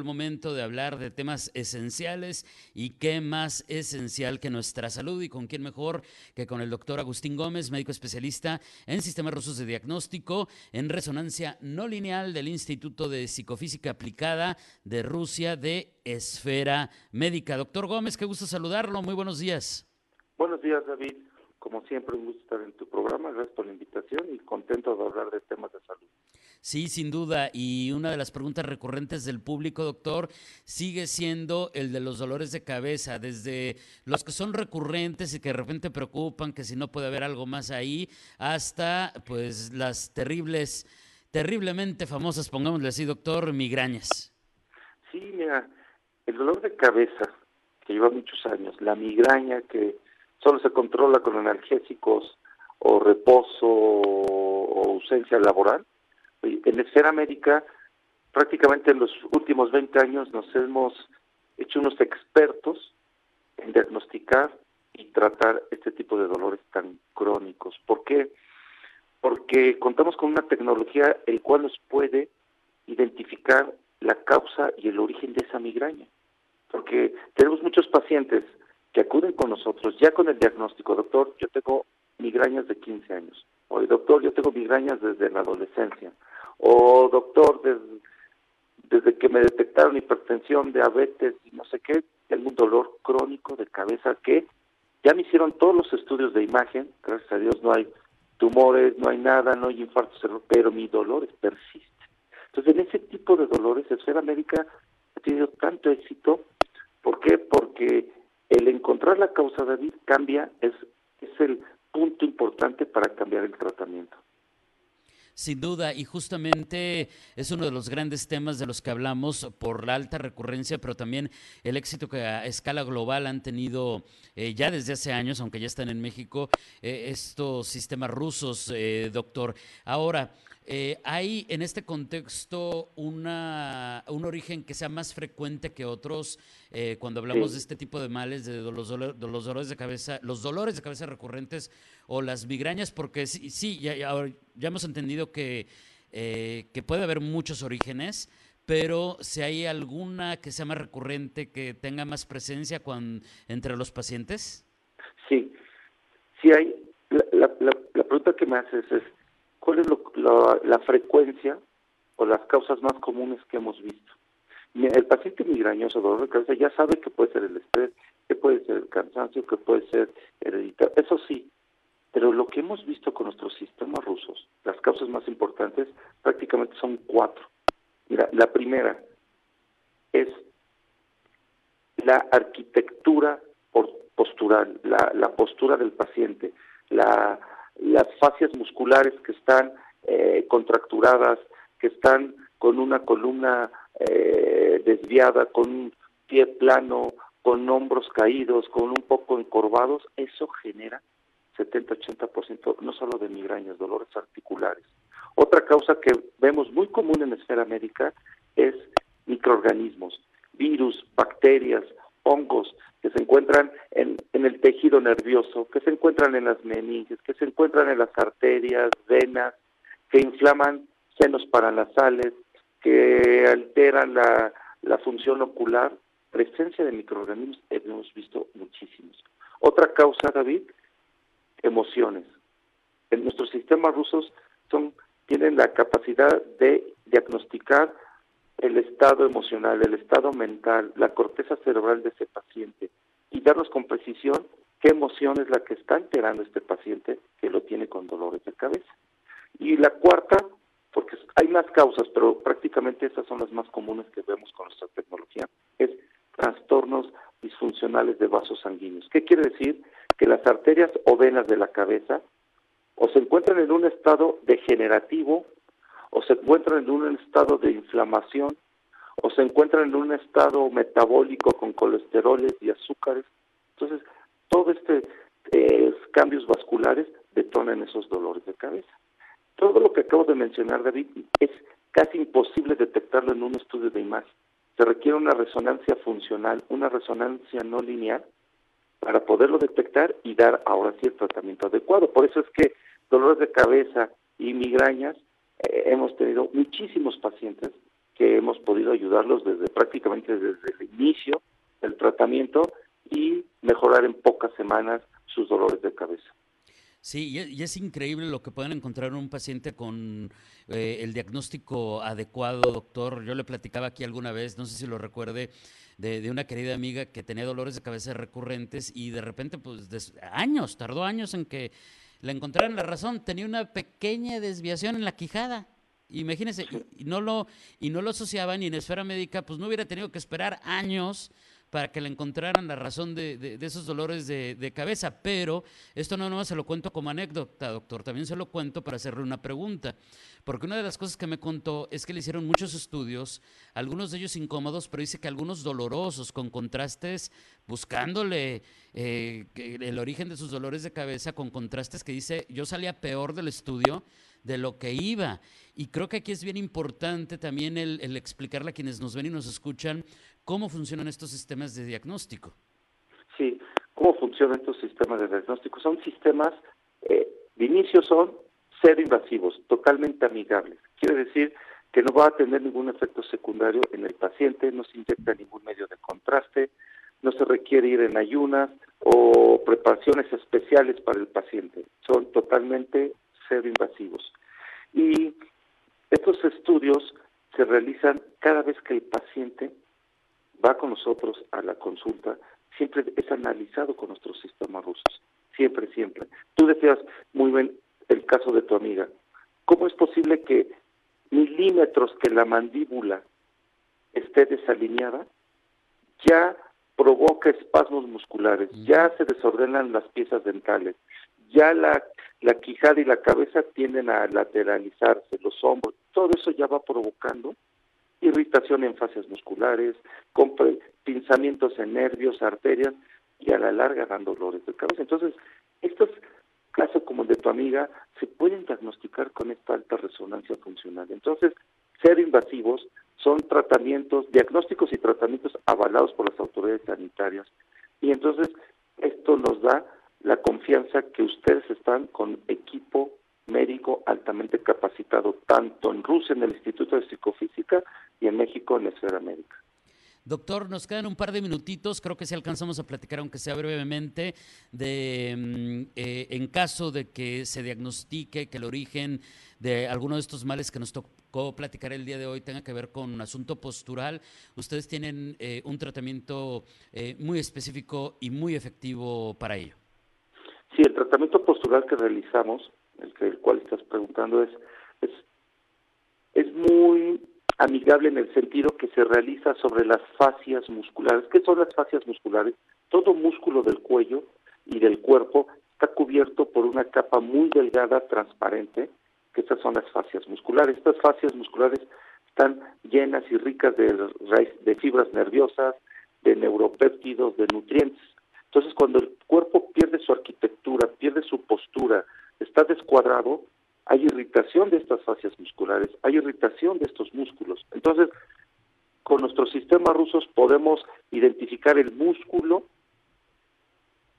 el momento de hablar de temas esenciales y qué más esencial que nuestra salud y con quién mejor que con el doctor Agustín Gómez, médico especialista en sistemas rusos de diagnóstico en resonancia no lineal del Instituto de Psicofísica Aplicada de Rusia de Esfera Médica. Doctor Gómez, qué gusto saludarlo. Muy buenos días. Buenos días, David. Como siempre, un gusto estar en tu programa. Gracias por la invitación y contento de hablar de temas de salud. Sí, sin duda. Y una de las preguntas recurrentes del público, doctor, sigue siendo el de los dolores de cabeza, desde los que son recurrentes y que de repente preocupan, que si no puede haber algo más ahí, hasta pues las terribles, terriblemente famosas, pongámosle así, doctor, migrañas. Sí, mira, el dolor de cabeza, que lleva muchos años, la migraña que solo se controla con analgésicos o reposo o ausencia laboral, en Esfera prácticamente en los últimos 20 años nos hemos hecho unos expertos en diagnosticar y tratar este tipo de dolores tan crónicos. ¿Por qué? Porque contamos con una tecnología el cual nos puede identificar la causa y el origen de esa migraña. Porque tenemos muchos pacientes que acuden con nosotros ya con el diagnóstico, doctor, yo tengo migrañas de 15 años, o doctor, yo tengo migrañas desde la adolescencia, o doctor, desde, que me detectaron hipertensión, diabetes no sé qué, tengo un dolor crónico de cabeza que ya me hicieron todos los estudios de imagen, gracias a Dios no hay tumores, no hay nada, no hay infartos, pero mi dolor persiste. Entonces, en ese tipo de dolores, Esfera Médica ha tenido tanto éxito. ¿Por qué? Porque el encontrar la causa, David, cambia, es, es el punto importante para cambiar el tratamiento. Sin duda, y justamente es uno de los grandes temas de los que hablamos por la alta recurrencia, pero también el éxito que a escala global han tenido eh, ya desde hace años, aunque ya están en México, eh, estos sistemas rusos, eh, doctor. Ahora, eh, ¿Hay en este contexto una, un origen que sea más frecuente que otros eh, cuando hablamos de este tipo de males, de los, dolores de cabeza, los dolores de cabeza recurrentes o las migrañas? Porque sí, sí ya, ya, hemos entendido que, eh, que puede haber muchos orígenes, pero si hay alguna que sea más recurrente, que tenga más presencia con, entre los pacientes. Sí, sí hay. La, pregunta que me haces es cuál es la, frecuencia o las causas más comunes que hemos visto. El paciente migrañoso, dolor de cabeza, ya sabe que puede ser el estrés, que puede ser el cansancio, que puede ser hereditario, eso sí, pero lo que hemos visto con nuestros sistemas rusos, las causas más importantes prácticamente son cuatro. Mira, la primera es la arquitectura postural, la, la postura del paciente, la las fascias musculares que están eh, contracturadas, que están con una columna eh, desviada, con un pie plano, con hombros caídos, con un poco encorvados, eso genera 70-80% no solo de migrañas, dolores articulares. Otra causa que vemos muy común en la esfera médica es microorganismos, virus, bacterias, hongos que se encuentran en, el tejido nervioso, que se encuentran en las meninges, que se encuentran en las arterias, venas, que inflaman senos paranasales, que alteran la, la función ocular. Presencia de microorganismos hemos visto muchísimos. Otra causa, David, emociones. En nuestros sistemas rusos son, tienen la capacidad de diagnosticar el estado emocional, el estado mental, la corteza cerebral de ese paciente y darnos con precisión qué emoción es la que está alterando este paciente que lo tiene con dolores de cabeza. Y la cuarta, porque hay más causas, pero prácticamente esas son las más comunes que vemos con nuestra tecnología, es trastornos disfuncionales de vasos sanguíneos. ¿Qué quiere decir? Que las arterias o venas de la cabeza o se encuentran en un estado degenerativo o se encuentran en un estado de inflamación o se encuentran en un estado metabólico con colesteroles y azúcares. Entonces, todos estos eh, cambios vasculares detonan esos dolores de cabeza. Todo lo que acabo de mencionar, David, es casi imposible detectarlo en un estudio de imagen. Se requiere una resonancia funcional, una resonancia no lineal, para poderlo detectar y dar ahora sí el tratamiento adecuado. Por eso es que dolores de cabeza y migrañas eh, hemos tenido muchísimos pacientes que hemos podido ayudarlos desde prácticamente desde el inicio del tratamiento y mejorar en pocas semanas sus dolores de cabeza. Sí, y es increíble lo que pueden encontrar en un paciente con eh, el diagnóstico adecuado, doctor. Yo le platicaba aquí alguna vez, no sé si lo recuerde, de, una querida amiga que tenía dolores de cabeza recurrentes y de repente, pues, años, tardó años en que le encontraran la razón. Tenía una pequeña desviación en la quijada. Imagínense, y, no lo, y no lo asociaban y en esfera médica, pues no hubiera tenido que esperar años para que le encontraran la razón de, esos dolores de, cabeza. Pero esto no no se lo cuento como anécdota, doctor, también se lo cuento para hacerle una pregunta. Porque una de las cosas que me contó es que le hicieron muchos estudios, algunos de ellos incómodos, pero dice que algunos dolorosos, con contrastes, buscándole eh, el origen de sus dolores de cabeza, con contrastes que dice, yo salía peor del estudio de lo que iba. Y creo que aquí es bien importante también el, explicarle a quienes nos ven y nos escuchan cómo funcionan estos sistemas de diagnóstico. Sí, cómo funcionan estos sistemas de diagnóstico. Son sistemas, eh, de inicio son ser invasivos, totalmente amigables. Quiere decir que no va a tener ningún efecto secundario en el paciente, no se inyecta ningún medio de contraste, no se requiere ir en ayunas o preparaciones especiales para el paciente. Son totalmente ser invasivos. Y estos estudios se realizan cada vez que el paciente va con nosotros a la consulta, siempre es analizado con nuestros sistemas rusos, siempre, siempre. Tú decías muy bien el caso de tu amiga. ¿Cómo es posible que milímetros que la mandíbula esté desalineada ya provoca espasmos musculares, ya se desordenan las piezas dentales, ya la, la quijada y la cabeza tienden a lateralizarse, los hombros, todo eso ya va provocando irritación en fases musculares, con pinzamientos en nervios, arterias y a la larga dan dolores de cabeza. Entonces, estos casos como el de tu amiga se pueden diagnosticar con esta alta resonancia funcional. Entonces, ser invasivos son tratamientos, diagnósticos y tratamientos avalados por las autoridades sanitarias. Y entonces, esto nos da la confianza que ustedes están con equipo médico altamente capacitado, tanto en Rusia en el Instituto de Psicofísica y en México en la esfera médica. Doctor, nos quedan un par de minutitos, creo que si alcanzamos a platicar, aunque sea brevemente, de mm, eh, en caso de que se diagnostique que el origen de alguno de estos males que nos tocó platicar el día de hoy tenga que ver con un asunto postural, ustedes tienen eh, un tratamiento eh, muy específico y muy efectivo para ello. Sí, el tratamiento postural que realizamos el, que, el cual estás preguntando, es, es, es muy amigable en el sentido que se realiza sobre las fascias musculares. ¿Qué son las fascias musculares? Todo músculo del cuello y del cuerpo está cubierto por una capa muy delgada, transparente, que estas son las fascias musculares. Estas fascias musculares están llenas y ricas de, de fibras nerviosas, de neuropéptidos, de nutrientes. Entonces, cuando el cuerpo su postura, está descuadrado, hay irritación de estas fascias musculares, hay irritación de estos músculos. Entonces, con nuestros sistemas rusos podemos identificar el músculo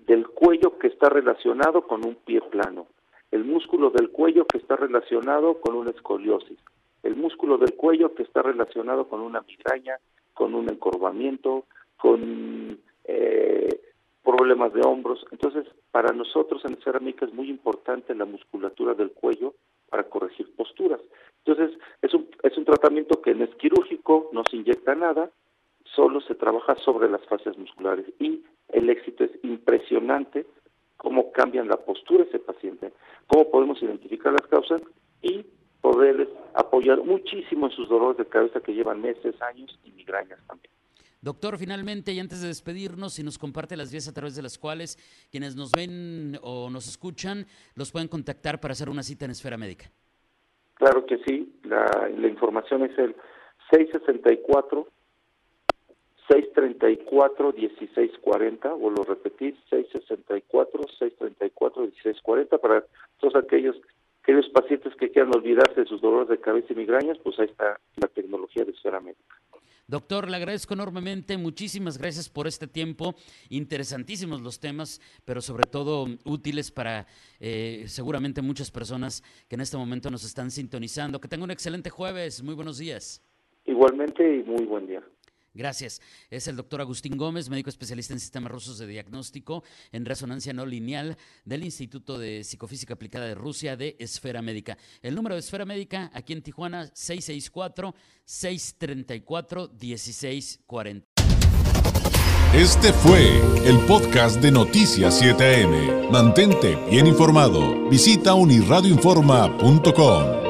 del cuello que está relacionado con un pie plano, el músculo del cuello que está relacionado con una escoliosis, el músculo del cuello que está relacionado con una migraña, con un encorvamiento, con eh, problemas de hombros. Entonces, para nosotros en cerámica es muy importante la musculatura del cuello para corregir posturas. Entonces, es un, es un tratamiento que no es quirúrgico, no se inyecta nada, solo se trabaja sobre las fascias musculares y el éxito es impresionante cómo cambian la postura ese paciente, cómo podemos identificar las causas y poderles apoyar muchísimo en sus dolores de cabeza que llevan meses, años y migrañas también. Doctor, finalmente, y antes de despedirnos, si nos comparte las vías a través de las cuales quienes nos ven o nos escuchan, los pueden contactar para hacer una cita en Esfera Médica. Claro que sí, la, información es el 664 634 1640, o lo repetir, 664 634 1640 para todos aquellos aquellos pacientes que quieran olvidarse de sus dolores de cabeza y migrañas, pues ahí está la tecnología de Esfera Médica. Doctor, le agradezco enormemente, muchísimas gracias por este tiempo, interesantísimos los temas, pero sobre todo útiles para eh, seguramente muchas personas que en este momento nos están sintonizando. Que tenga un excelente jueves, muy buenos días. Igualmente y muy buen día. Gracias. Es el doctor Agustín Gómez, médico especialista en sistemas rusos de diagnóstico en resonancia no lineal del Instituto de Psicofísica Aplicada de Rusia de Esfera Médica. El número de Esfera Médica aquí en Tijuana, 664-634-1640. Este fue el podcast de Noticias 7am. Mantente bien informado. Visita unirradioinforma.com.